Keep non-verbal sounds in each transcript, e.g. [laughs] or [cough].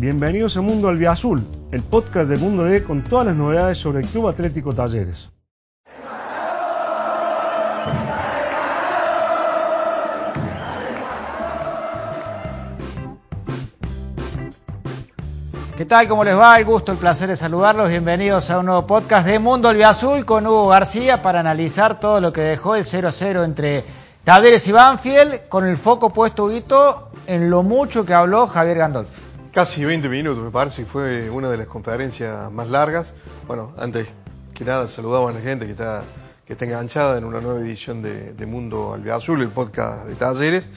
Bienvenidos a Mundo Albiazul, el podcast de Mundo D con todas las novedades sobre el Club Atlético Talleres. ¿Qué tal? ¿Cómo les va? El gusto, el placer de saludarlos. Bienvenidos a un nuevo podcast de Mundo Albiazul con Hugo García para analizar todo lo que dejó el 0-0 entre Talleres y Banfield, con el foco puesto, Huguito, en lo mucho que habló Javier Gandolfi. Casi 20 minutos, me parece, fue una de las conferencias más largas. Bueno, antes que nada, saludamos a la gente que está, que está enganchada en una nueva edición de, de Mundo Albiazul, el podcast de Talleres.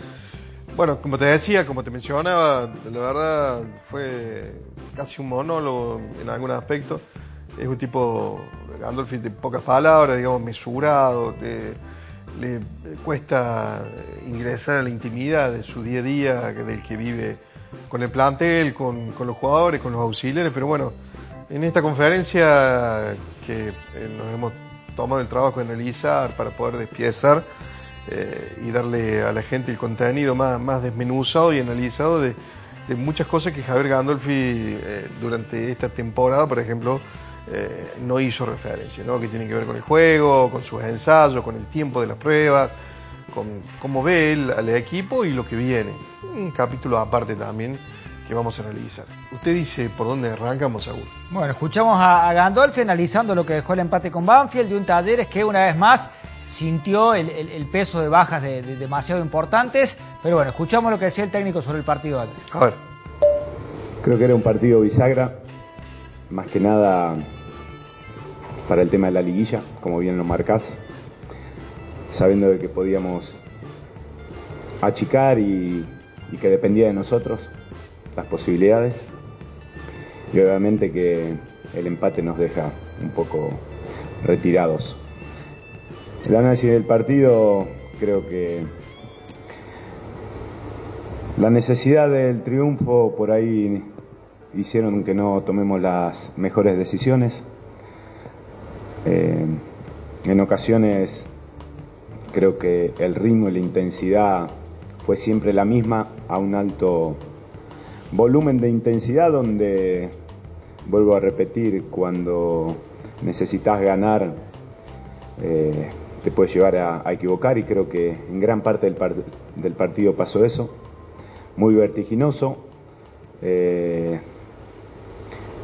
Bueno, como te decía, como te mencionaba, la verdad fue casi un monólogo en algún aspecto. Es un tipo, Gandolfi, de pocas palabras, digamos, mesurado, le cuesta ingresar a la intimidad de su día a día, del que vive con el plantel, con, con los jugadores, con los auxiliares, pero bueno, en esta conferencia que eh, nos hemos tomado el trabajo de analizar para poder despiezar, eh, y darle a la gente el contenido más, más desmenuzado y analizado de, muchas cosas que Javier Gandolfi eh, durante esta temporada, por ejemplo, eh, no hizo referencia, ¿no? que tiene que ver con el juego, con sus ensayos, con el tiempo de las pruebas, con cómo ve él al equipo y lo que viene. Un capítulo aparte también que vamos a analizar. Usted dice por dónde arrancamos, Saúl. Bueno, escuchamos a, a Gandolfi analizando lo que dejó el empate con Banfield de un Talleres que una vez más sintió el, el, el peso de bajas de, de, demasiado importantes, pero bueno, escuchamos lo que decía el técnico sobre el partido antes. A ver. Creo que era un partido bisagra, más que nada para el tema de la liguilla, como bien lo marcás, sabiendo de que podíamos achicar y, y que dependía de nosotros las posibilidades, y obviamente que el empate nos deja un poco retirados. El análisis del partido creo que la necesidad del triunfo por ahí hicieron que no tomemos las mejores decisiones. Eh, en ocasiones creo que el ritmo y la intensidad fue siempre la misma a un alto volumen de intensidad donde, vuelvo a repetir, cuando necesitas ganar eh, te puede llevar a, equivocar y creo que en gran parte del, part del partido pasó eso, muy vertiginoso. Eh,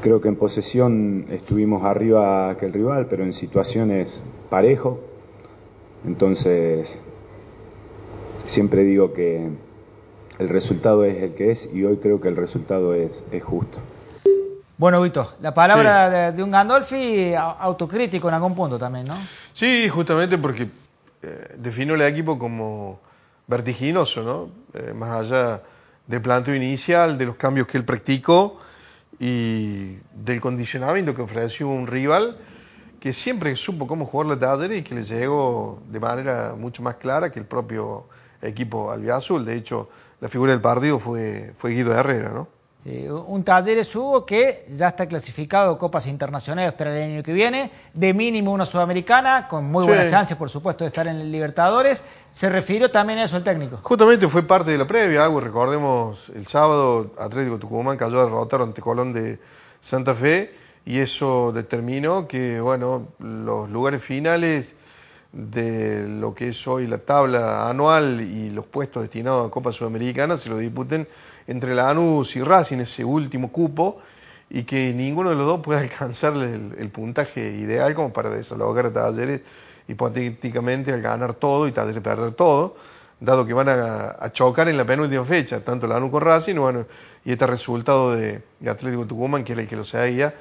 creo que en posesión estuvimos arriba que el rival, pero en situaciones parejo. Entonces, siempre digo que el resultado es el que es y hoy creo que el resultado es, es justo. Bueno, Vito, la palabra sí. de, de, un Gandolfi autocrítico en algún punto también, ¿no? Sí, justamente porque eh, definió el equipo como vertiginoso, ¿no? Eh, más allá del planteo inicial, de los cambios que él practicó y del condicionamiento que ofreció un rival que siempre supo cómo jugar la Talleres y que le llegó de manera mucho más clara que el propio equipo albiazul. De hecho, la figura del partido fue, fue Guido Herrera, ¿no? Eh, un Talleres Hugo que ya está clasificado a Copas Internacionales para el año que viene, de mínimo una sudamericana, con muy sí. buenas chances, por supuesto, de estar en Libertadores. Se refirió también a eso el técnico. Justamente fue parte de la previa, algo recordemos, el sábado Atlético Tucumán cayó a derrotar ante Colón de Santa Fe y eso determinó que, bueno, los lugares finales de lo que es hoy la tabla anual y los puestos destinados a Copa Sudamericana se lo disputen entre Lanús y Racing, ese último cupo, y que ninguno de los dos puede [laughs] alcanzar el, puntaje ideal como para desalojar a Talleres hipotéticamente al ganar todo y Talleres perder todo, dado que van a, chocar en la penúltima fecha, tanto Lanús con Racing, bueno, y este resultado de, de Atlético Tucumán, que era el que lo seguía,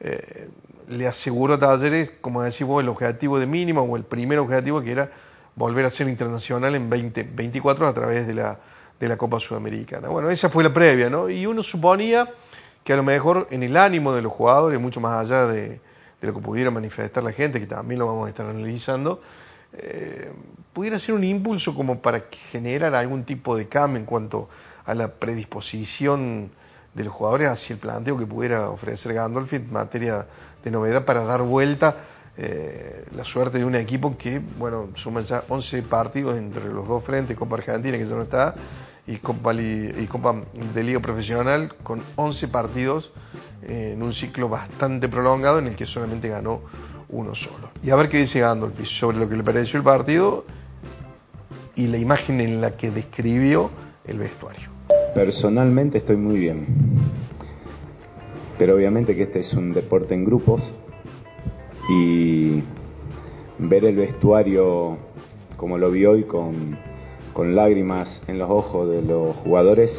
eh, le aseguró a Talleres, como decís vos, el objetivo de mínimo o el primer objetivo que era volver a ser internacional en 2024 a través de la, de la Copa Sudamericana. Bueno, esa fue la previa, ¿no? Y uno suponía que a lo mejor en el ánimo de los jugadores, mucho más allá de, de lo que pudiera manifestar la gente, que también lo vamos a estar analizando, eh, pudiera ser un impulso como para generar algún tipo de cambio en cuanto a la predisposición de los jugadores hacia el planteo que pudiera ofrecer Gandolfi en materia de novedad para dar vuelta eh, la suerte de un equipo que, bueno, suma ya 11 partidos entre los dos frentes, Copa Argentina, que ya no está, y Copa, y Copa de Liga Profesional con 11 partidos en un ciclo bastante prolongado en el que solamente ganó uno solo. Y a ver qué dice Gandolfi sobre lo que le pareció el partido y la imagen en la que describió el vestuario. Personalmente estoy muy bien, pero obviamente que este es un deporte en grupos y ver el vestuario como lo vi hoy con, lágrimas en los ojos de los jugadores,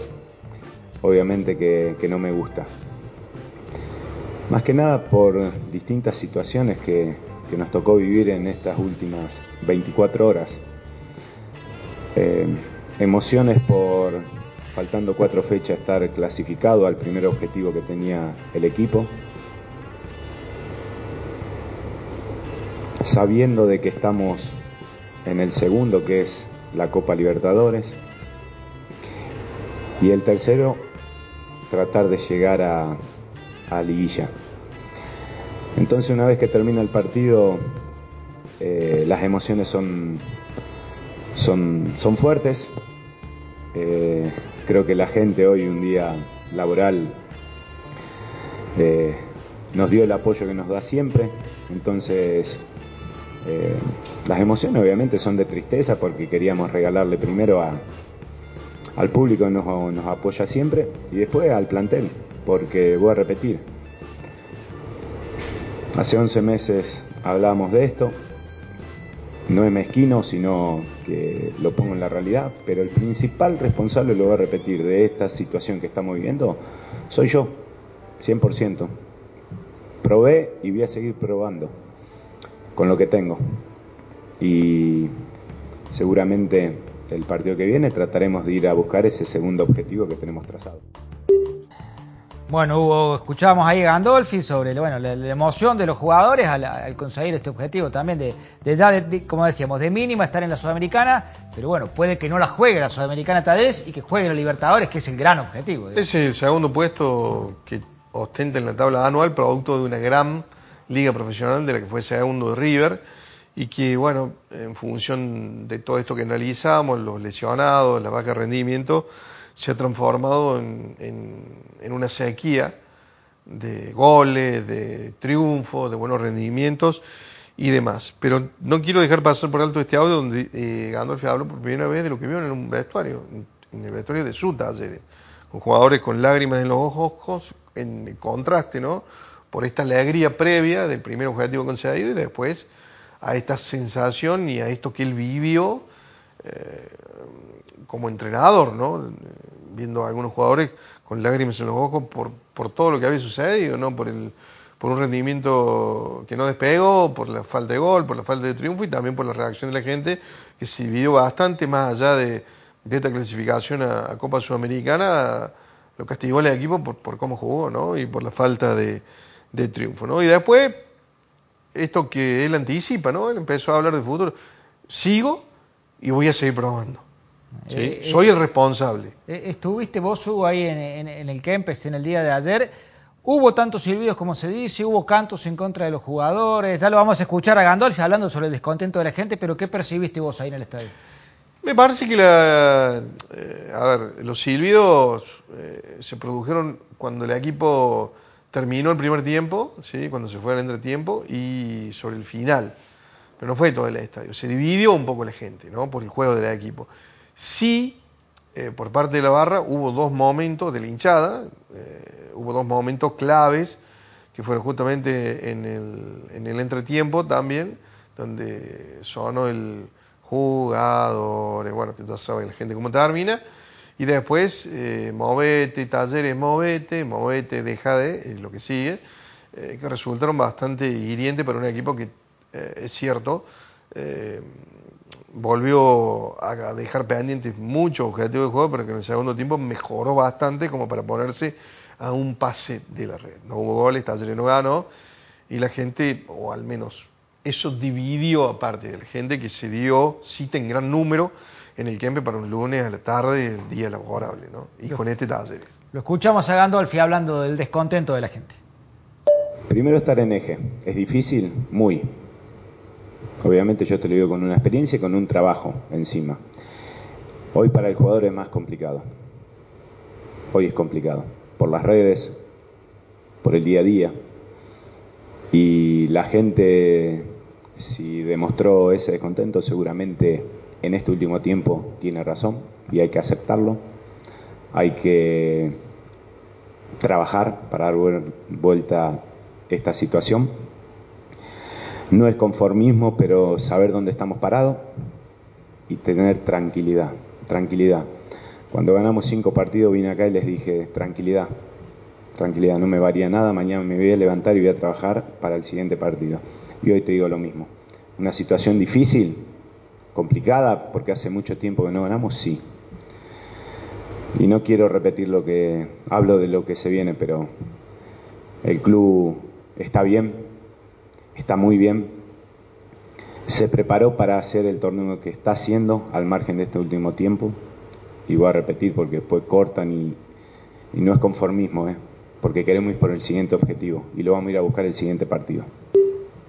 obviamente que, no me gusta. Más que nada por distintas situaciones que, que nos tocó vivir en estas últimas 24 horas. Eh, emociones por, faltando cuatro fechas, estar clasificado al primer objetivo que tenía el equipo. Sabiendo de que estamos en el segundo, que es la Copa Libertadores. Y el tercero, tratar de llegar a, a liguilla. Entonces una vez que termina el partido, eh, las emociones son, son, son fuertes. Eh, creo que la gente hoy, un día laboral, eh, nos dio el apoyo que nos da siempre. Entonces, las emociones obviamente son de tristeza porque queríamos regalarle primero a, al público que nos, apoya siempre y después al plantel, porque voy a repetir, Hace 11 meses hablamos de esto. No es mezquino, sino que lo pongo en la realidad, pero el principal responsable, lo voy a repetir, de esta situación que estamos viviendo, soy yo, 100%. Probé y voy a seguir probando con lo que tengo. Y seguramente el partido que viene trataremos de ir a buscar ese segundo objetivo que tenemos trazado. Bueno, Hugo, escuchábamos ahí a Gandolfi sobre bueno, la, emoción de los jugadores al, conseguir este objetivo también de, de como decíamos, de mínima estar en la Sudamericana, pero bueno, puede que no la juegue la Sudamericana tal y que juegue la Libertadores, que es el gran objetivo. Es el segundo puesto que ostenta en la tabla anual, producto de una gran liga profesional de la que fue segundo River y que, bueno, en función de todo esto que analizamos, los lesionados, la baja rendimiento, se ha transformado en, una sequía de goles, de triunfos, de buenos rendimientos y demás. Pero no quiero dejar pasar por alto este audio donde eh, Gandolfi habló por primera vez de lo que vio en un vestuario, en el vestuario de su taller, con jugadores con lágrimas en los ojos, en contraste, ¿no? Por esta alegría previa del primer objetivo concedido y después a esta sensación y a esto que él vivió eh, como entrenador, ¿no? Viendo a algunos jugadores con lágrimas en los ojos por, por todo lo que había sucedido, ¿no? Por el por un rendimiento que no despegó, por la falta de gol, por la falta de triunfo y también por la reacción de la gente que se dividió bastante más allá de, esta clasificación a, Copa Sudamericana, lo castigó al equipo por, por cómo jugó, ¿no? Y por la falta de, triunfo, ¿no? Y después, esto que él anticipa, ¿no? Él empezó a hablar de fútbol. Sigo y voy a seguir probando. Eh, Soy el responsable. Eh, estuviste vos, Hugo, ahí en, el Kempes en el día de ayer. Hubo tantos silbidos como se dice, hubo cantos en contra de los jugadores. Ya lo vamos a escuchar a Gandolfi hablando sobre el descontento de la gente, pero ¿qué percibiste vos ahí en el estadio? Me parece que la, eh, a ver, los silbidos se produjeron cuando el equipo terminó el primer tiempo, ¿sí? cuando se fue al entretiempo, y sobre el final pero no fue todo el estadio. Se dividió un poco la gente, ¿no? Por el juego del equipo. Sí, eh, por parte de la barra hubo dos momentos de la hinchada, eh, hubo dos momentos claves que fueron justamente en el, en el entretiempo también, donde sonó el jugador, eh, bueno, que ya saben la gente cómo termina, y después movete, talleres, movete, movete, deja de, lo que sigue, que resultaron bastante hirientes para un equipo que eh, es cierto, eh, volvió a dejar pendientes muchos objetivos de juego, pero que en el segundo tiempo mejoró bastante como para ponerse a un pase de la red. No hubo goles, Talleres no ganó, y la gente, o al menos eso dividió aparte de la gente que se dio cita en gran número en el Kempe para un lunes a la tarde, el día laborable, ¿no? Y con este Talleres. Lo escuchamos a Gandolfi hablando del descontento de la gente. Primero estar en eje. ¿Es difícil? Muy. Obviamente yo te lo digo con una experiencia y con un trabajo encima. Hoy para el jugador es más complicado. Hoy es complicado. Por las redes, por el día a día. Y la gente, si demostró ese descontento, seguramente en este último tiempo tiene razón y hay que aceptarlo. Hay que trabajar para dar vuelta esta situación. No es conformismo, pero saber dónde estamos parados y tener tranquilidad, tranquilidad. Cuando ganamos cinco partidos vine acá y les dije, tranquilidad, tranquilidad, no me varía nada, mañana me voy a levantar y voy a trabajar para el siguiente partido. Y hoy te digo lo mismo. Una situación difícil, complicada, porque hace mucho tiempo que no ganamos, sí. Y no quiero repetir lo que hablo de lo que se viene, pero el club está bien, está muy bien. Se preparó para hacer el torneo que está haciendo al margen de este último tiempo. Y voy a repetir porque después cortan y, y no es conformismo, ¿eh? porque queremos ir por el siguiente objetivo y lo vamos a ir a buscar el siguiente partido.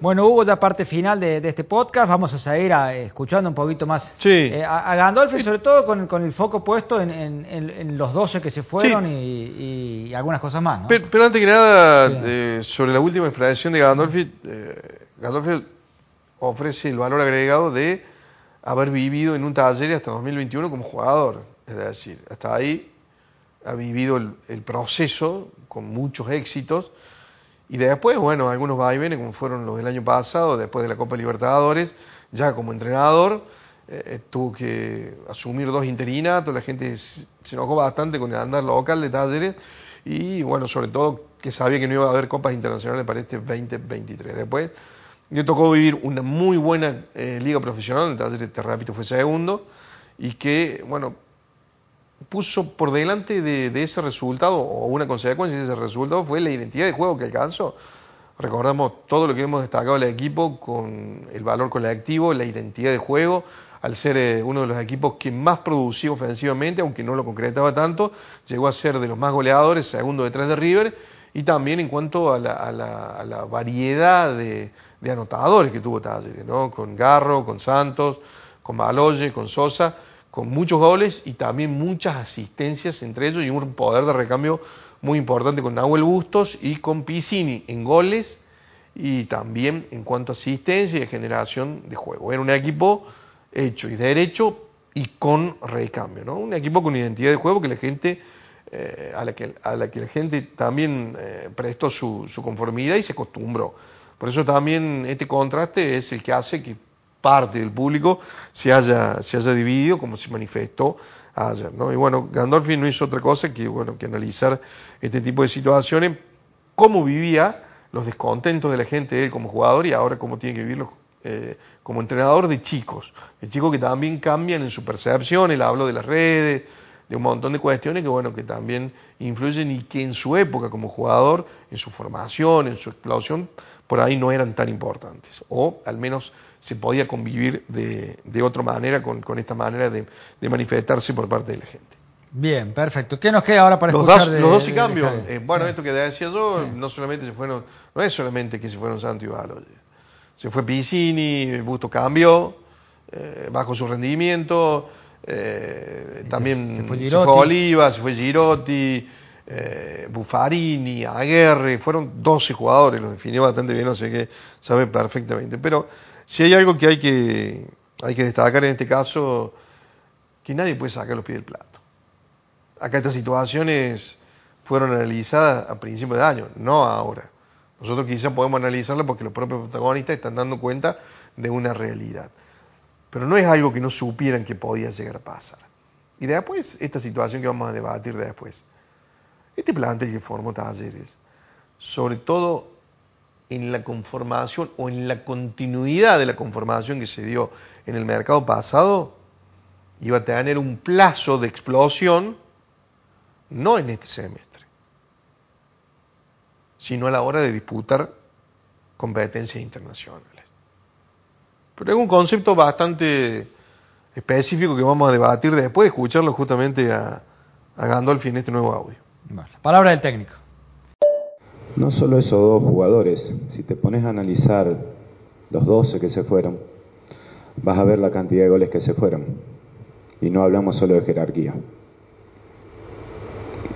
Bueno, Hugo, ya parte final de, este podcast. Vamos a seguir escuchando un poquito más eh, a, Gandolfi, sobre todo con, el foco puesto en, los 12 que se fueron y, algunas cosas más. Pero, antes que nada, eh, sobre la última expresión de Gandolfi, eh, Gandolfi ofrece el valor agregado de haber vivido en un taller hasta 2021 como jugador. Es decir, hasta ahí ha vivido el proceso con muchos éxitos y después, bueno, algunos vaivenes, como fueron los del año pasado, después de la Copa Libertadores, ya como entrenador, eh, tuvo que asumir dos interinatos, la gente se enojó bastante con el andar local de talleres, y bueno, sobre todo que sabía que no iba a haber copas internacionales para este 2023. Después le tocó vivir una muy buena eh, liga profesional, el talleres, te repito, fue segundo, y que, bueno, puso por delante de, ese resultado, o una consecuencia de ese resultado, fue la identidad de juego que alcanzó. Recordamos todo lo que hemos destacado el equipo con el valor colectivo, la identidad de juego, al ser eh, uno de los equipos que más producía ofensivamente, aunque no lo concretaba tanto, llegó a ser de los más goleadores, segundo detrás de River, y también en cuanto a la, variedad de, anotadores que tuvo Talleres, ¿no? con Garro, con Santos, con Baloye, con Sosa con muchos goles y también muchas asistencias entre ellos y un poder de recambio muy importante con Nahuel Bustos y con Piscini en goles y también en cuanto a asistencia y generación de juego. Era un equipo hecho y derecho y con recambio, ¿no? Un equipo con identidad de juego que la gente, eh, a, la que, a la que la gente también eh, prestó su, su conformidad y se acostumbró. Por eso también este contraste es el que hace que parte del público se haya, se haya dividido como se manifestó ayer. ¿no? Y bueno, Gandolfi no hizo otra cosa que, bueno, que analizar este tipo de situaciones, cómo vivía los descontentos de la gente él como jugador y ahora cómo tiene que vivirlo eh, como entrenador de chicos, de chicos que también cambian en su percepción, él habló de las redes, de un montón de cuestiones que bueno, que también influyen y que en su época como jugador, en su formación, en su explosión, por ahí no eran tan importantes, o al menos se podía convivir de, de otra manera con, con esta manera de, de, manifestarse por parte de la gente. Bien, perfecto. ¿Qué nos queda ahora para los escuchar dos, Los dos y cambios. Eh, bueno, esto que decía yo, no solamente se fueron, no es solamente que se fueron Santo y Baloye. Se fue Piscini, Busto cambió, eh, bajo su rendimiento, eh, también se fue, se fue, Oliva, se fue Girotti, eh, Buffarini, Aguerre, fueron 12 jugadores, los definió bastante bien, sé qué, sabe perfectamente. Pero si hay algo que hay que, hay que destacar en este caso, que nadie puede sacar los pies del plato. Acá estas situaciones fueron analizadas a principios de año, no ahora. Nosotros quizás podemos analizarlas porque los propios protagonistas están dando cuenta de una realidad. Pero no es algo que no supieran que podía llegar a pasar. Y después, esta situación que vamos a debatir después. Este plantel que formó Talleres, sobre todo en la conformación o en la continuidad de la conformación que se dio en el mercado pasado, iba a tener un plazo de explosión, no en este semestre, sino a la hora de disputar competencias internacionales. Pero es un concepto bastante específico que vamos a debatir después de escucharlo justamente a, a Gandolfi en este nuevo audio. Palabra del técnico. No solo esos dos jugadores, si te pones a analizar los 12 que se fueron, vas a ver la cantidad de goles que se fueron. y no hablamos solo de jerarquía.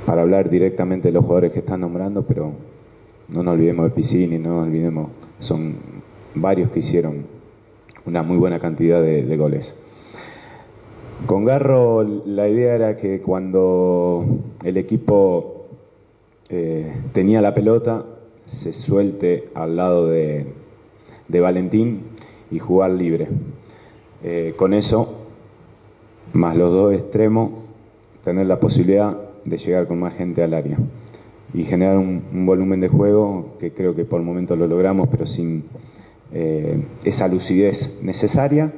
Para hablar directamente de los jugadores que están nombrando, pero no nos olvidemos de Piscini, no nos olvidemos, son varios que hicieron una muy buena cantidad de, goles. Con Garro la idea era que cuando el equipo eh, tenía la pelota, se suelte al lado de, Valentín y jugar libre. Eh, con eso, más los dos extremos, tener la posibilidad de llegar con más gente al área y generar un, volumen de juego que creo que por el momento lo logramos, pero sin eh, esa lucidez necesaria.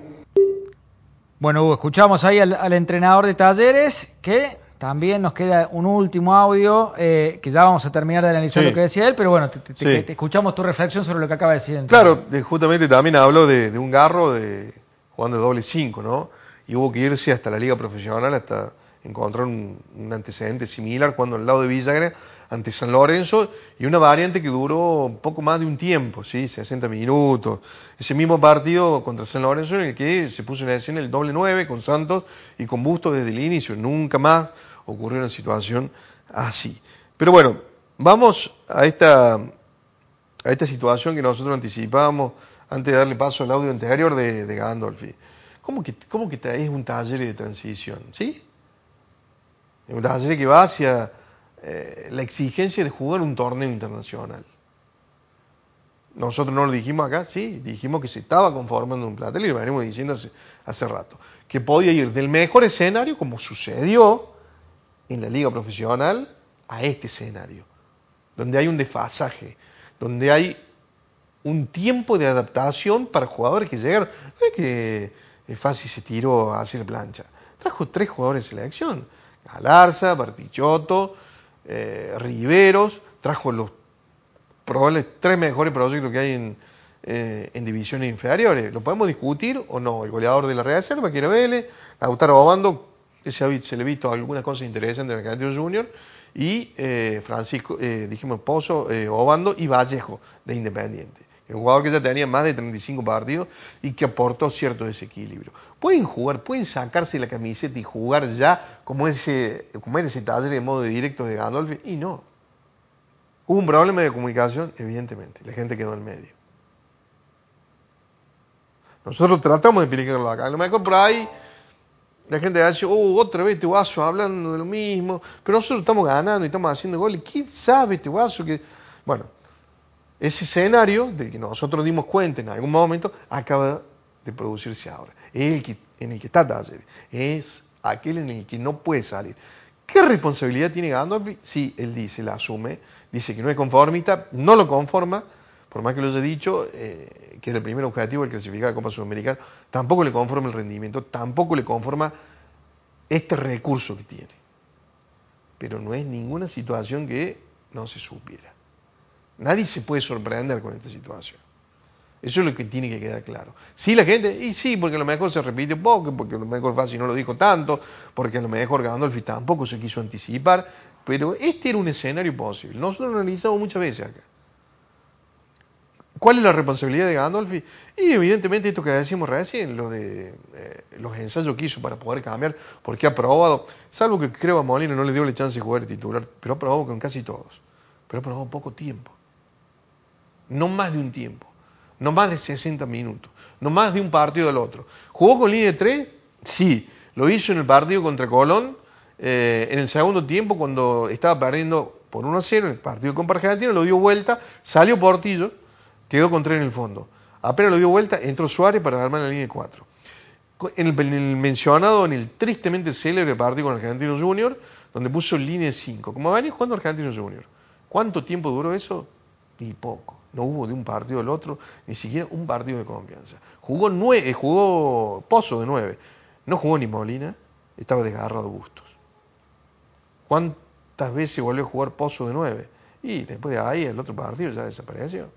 Bueno, Hugo, escuchamos ahí al, entrenador de talleres que también nos queda un último audio eh, que ya vamos a terminar de analizar lo que decía él, pero bueno, te, escuchamos tu reflexión sobre lo que acaba de decir. Claro, justamente también habló de, un garro de jugando de doble 5, ¿no? Y hubo que irse hasta la liga profesional hasta encontrar un, antecedente similar cuando al lado de Villagra ante San Lorenzo y una variante que duró poco más de un tiempo, ¿sí? 60 minutos. Ese mismo partido contra San Lorenzo en el que se puso en escena el doble 9 con Santos y con Busto desde el inicio. Nunca más ocurrió una situación así. Pero bueno, vamos a esta, a esta situación que nosotros anticipábamos antes de darle paso al audio anterior de, Gandolfi. ¿Cómo que, cómo que es un taller de transición? ¿Sí? Un taller que va hacia eh, la exigencia de jugar un torneo internacional. Nosotros no lo dijimos acá, sí, dijimos que se estaba conformando un plantel y lo venimos diciendo hace, rato, que podía ir del mejor escenario, como sucedió en la liga profesional, a este escenario, donde hay un desfasaje, donde hay un tiempo de adaptación para jugadores que llegan. No es que es fácil se tiró hacia la plancha. Trajo tres jugadores de selección: Galarza, Bartichotto, eh, Riveros, trajo los probables tres mejores proyectos que hay en, eh, en divisiones inferiores. ¿Lo podemos discutir o no? El goleador de la Reserva, que era Vélez, Lautaro Obando, se, se le ha visto algunas cosas interesantes en el Argentino Junior, y eh, Francisco, dijimos Pozo, Obando y Vallejo, de Independiente. Un jugador que ya tenía más de 35 partidos y que aportó cierto desequilibrio. Pueden jugar, pueden sacarse la camiseta y jugar ya como, ese, como ese taller de modo directo de Gandolfi. Y no. Hubo un problema de comunicación, evidentemente. La gente quedó en medio. Nosotros tratamos de explicarlo acá. A lo mejor por ahí la gente dice, oh, otra vez este guaso hablando de lo mismo. Pero nosotros estamos ganando y estamos haciendo goles. ¿Quién sabe este guaso que.? Bueno, ese escenario del que nosotros dimos cuenta en algún momento acaba de producirse ahora. Es el que, en el que está Talleres. Es aquel en el que no puede salir. ¿Qué responsabilidad tiene Gandolfi? Sí, él dice, la asume, dice que no es conformista, no lo conforma, por más que lo haya dicho, eh, que era el primer objetivo el clasificar a Copa Sudamericana, tampoco le conforma el rendimiento, tampoco le conforma este recurso que tiene. Pero no es ninguna situación que no se supiera. Nadie se puede sorprender con esta situación. Eso es lo que tiene que quedar claro. Sí, la gente, y sí, porque a lo mejor se repite poco, porque a lo mejor Fácil no lo dijo tanto, porque a lo mejor Gandolfi tampoco se quiso anticipar, pero este era un escenario posible. Nosotros lo analizamos muchas veces acá. ¿Cuál es la responsabilidad de Gandolfi? Y evidentemente esto que decimos recién, lo de eh, los ensayos que hizo para poder cambiar, porque ha probado, salvo que creo a Molina no le dio la chance de jugar titular, pero ha probado con casi todos, pero ha probado poco tiempo no más de un tiempo, no más de 60 minutos, no más de un partido del otro. ¿Jugó con línea de 3? Sí, lo hizo en el partido contra Colón, eh, en el segundo tiempo cuando estaba perdiendo por 1 a 0 en el partido con Argentina, lo dio vuelta, salió Portillo, quedó con 3 en el fondo. Apenas lo dio vuelta, entró Suárez para armar la línea de 4. En el, mencionado, en el tristemente célebre partido con Argentino Junior, donde puso línea de 5, como venía jugando Argentino Junior. ¿Cuánto tiempo duró eso? Ni poco. No hubo de un partido al otro, ni siquiera un partido de confianza. Jugó nueve, eh, jugó Pozo de nueve. No jugó ni Molina, estaba desgarrado Bustos. ¿Cuántas veces volvió a jugar Pozo de nueve? Y después de ahí el otro partido ya desapareció.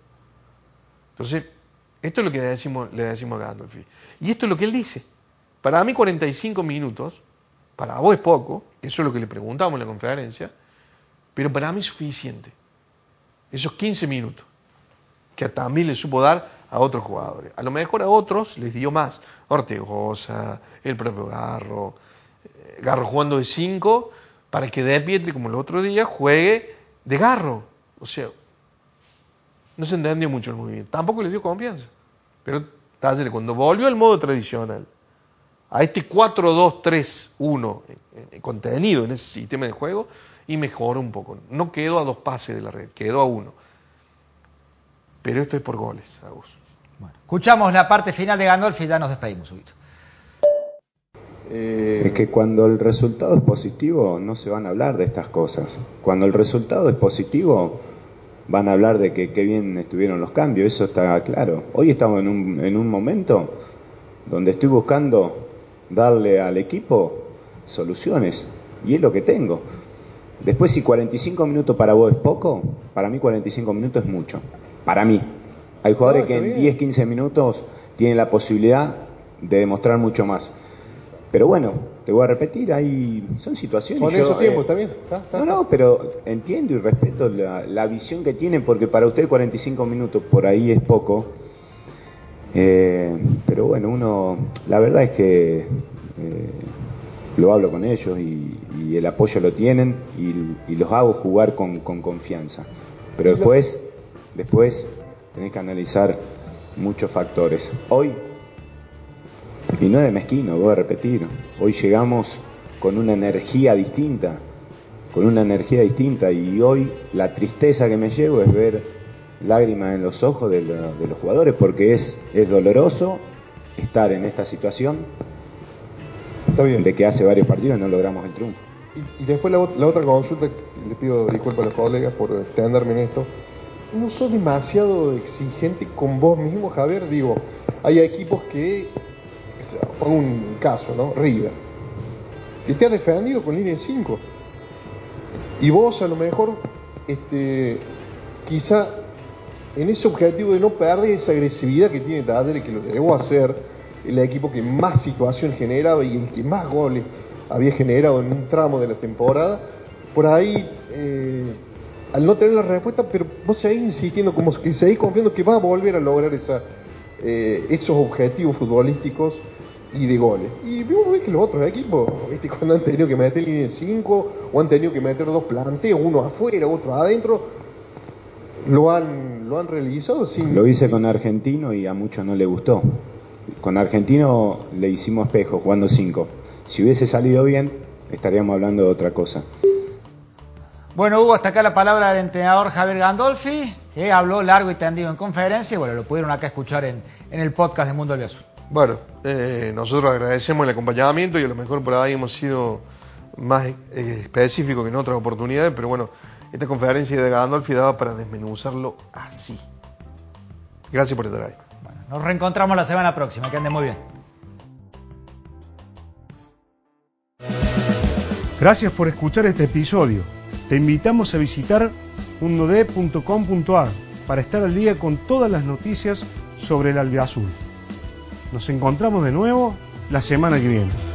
Entonces, esto es lo que le decimos, le decimos a Gandolfi. Y esto es lo que él dice. Para mí 45 minutos, para vos es poco, eso es lo que le preguntamos en la conferencia, pero para mí es suficiente. Esos 15 minutos que también le supo dar a otros jugadores. A lo mejor a otros les dio más. Ortegoza, el propio Garro, Garro jugando de 5 para que De Pietri, como el otro día, juegue de Garro. O sea, no se entendió mucho el movimiento. Tampoco le dio confianza. Pero cuando volvió al modo tradicional, a este 4-2-3-1 eh, contenido en ese sistema de juego, y mejoró un poco. No quedó a dos pases de la red, quedó a uno. Pero esto es por goles, Agus. Bueno, escuchamos la parte final de Gandolfi y ya nos despedimos, eh, Es que cuando el resultado es positivo no se van a hablar de estas cosas. Cuando el resultado es positivo van a hablar de que qué bien estuvieron los cambios, eso está claro. Hoy estamos en un, en un momento donde estoy buscando darle al equipo soluciones y es lo que tengo. Después si 45 minutos para vos es poco, para mí 45 minutos es mucho. Para mí. Hay jugadores que en 10, 15 minutos tienen la posibilidad de demostrar mucho más. Pero bueno, te voy a repetir, hay son situaciones. Con esos tiempos también. No, no, pero entiendo y respeto la, visión que tienen, porque para usted 45 minutos por ahí es poco. Eh, pero bueno, uno, la verdad es que eh, lo hablo con ellos y, el apoyo lo tienen y, los hago jugar con, con confianza. Pero después, después tenés que analizar muchos factores. Hoy y no es de mezquino, voy a repetir. Hoy llegamos con una energía distinta, con una energía distinta y hoy la tristeza que me llevo es ver lágrimas en los ojos de, los jugadores porque es, es doloroso estar en esta situación de que hace varios partidos no logramos el triunfo. Y, después la, otra consulta, le pido disculpas a los colegas por extenderme en esto. ¿No sos demasiado exigente con vos mismo, Javier? Digo, hay equipos que pongo un caso, ¿no? River, que te ha defendido con línea de 5. Y vos a lo mejor, este, quizá en ese objetivo de no perder esa agresividad que tiene Talleres, que lo debo hacer, el equipo que más situación generaba y el que más goles había generado en un tramo de la temporada, por ahí, eh, al no tener la respuesta, pero vos seguís insistiendo, como que seguís confiando que va a volver a lograr esa, eh, esos objetivos futbolísticos y de goles. Y vemos que los otros equipos, cuando han tenido que meter línea de 5 o han tenido que meter dos planteos, uno afuera, otro adentro, lo han, lo han realizado sin... Lo hice con Argentino y a muchos no le gustó. Con Argentino le hicimos espejo jugando 5. Si hubiese salido bien, estaríamos hablando de otra cosa. Bueno, Hugo, hasta acá la palabra del entrenador Javier Gandolfi, que habló largo y tendido en conferencia, y bueno, lo pudieron acá escuchar en, en el podcast de Mundo del Azul. Bueno, eh, nosotros agradecemos el acompañamiento y a lo mejor por ahí hemos sido más eh, específicos que en otras oportunidades, pero bueno, esta conferencia de Gandolfi daba para desmenuzarlo así. Gracias por estar ahí. Nos reencontramos la semana próxima, que ande muy bien. Gracias por escuchar este episodio. Te invitamos a visitar mundode.com.ar para estar al día con todas las noticias sobre el albiazul. Nos encontramos de nuevo la semana que viene.